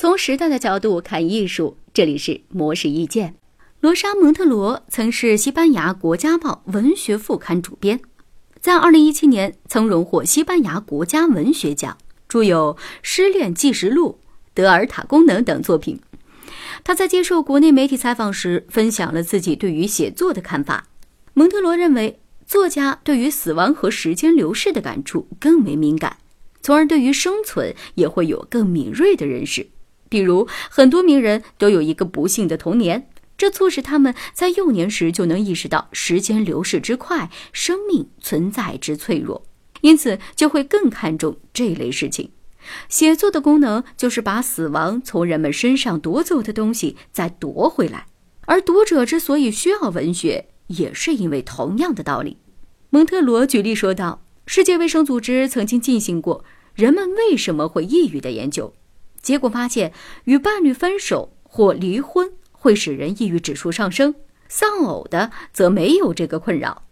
从时代的角度看艺术，这里是模式意见。罗莎·蒙特罗曾是西班牙国家报文学副刊主编，在2017年曾荣获西班牙国家文学奖，著有《失恋纪实录》《德尔塔功能》等作品。他在接受国内媒体采访时，分享了自己对于写作的看法。蒙特罗认为，作家对于死亡和时间流逝的感触更为敏感，从而对于生存也会有更敏锐的认识。比如，很多名人都有一个不幸的童年，这促使他们在幼年时就能意识到时间流逝之快，生命存在之脆弱，因此就会更看重这类事情。写作的功能就是把死亡从人们身上夺走的东西再夺回来，而读者之所以需要文学，也是因为同样的道理。蒙特罗举例说道：“世界卫生组织曾经进行过人们为什么会抑郁的研究。”结果发现，与伴侣分手或离婚会使人抑郁指数上升，丧偶的则没有这个困扰。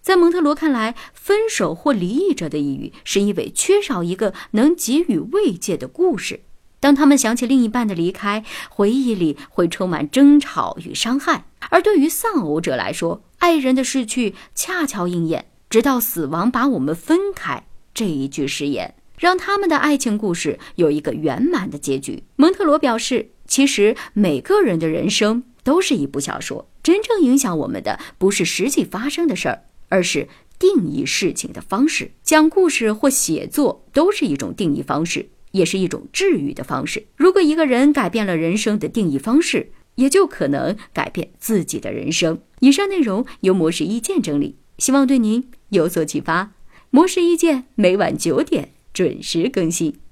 在蒙特罗看来，分手或离异者的抑郁是因为缺少一个能给予慰藉的故事。当他们想起另一半的离开，回忆里会充满争吵与伤害；而对于丧偶者来说，爱人的逝去恰巧应验“直到死亡把我们分开”这一句誓言。让他们的爱情故事有一个圆满的结局。蒙特罗表示，其实每个人的人生都是一部小说，真正影响我们的不是实际发生的事儿，而是定义事情的方式。讲故事或写作都是一种定义方式，也是一种治愈的方式。如果一个人改变了人生的定义方式，也就可能改变自己的人生。以上内容由模式意见整理，希望对您有所启发。模式意见每晚九点。准时更新。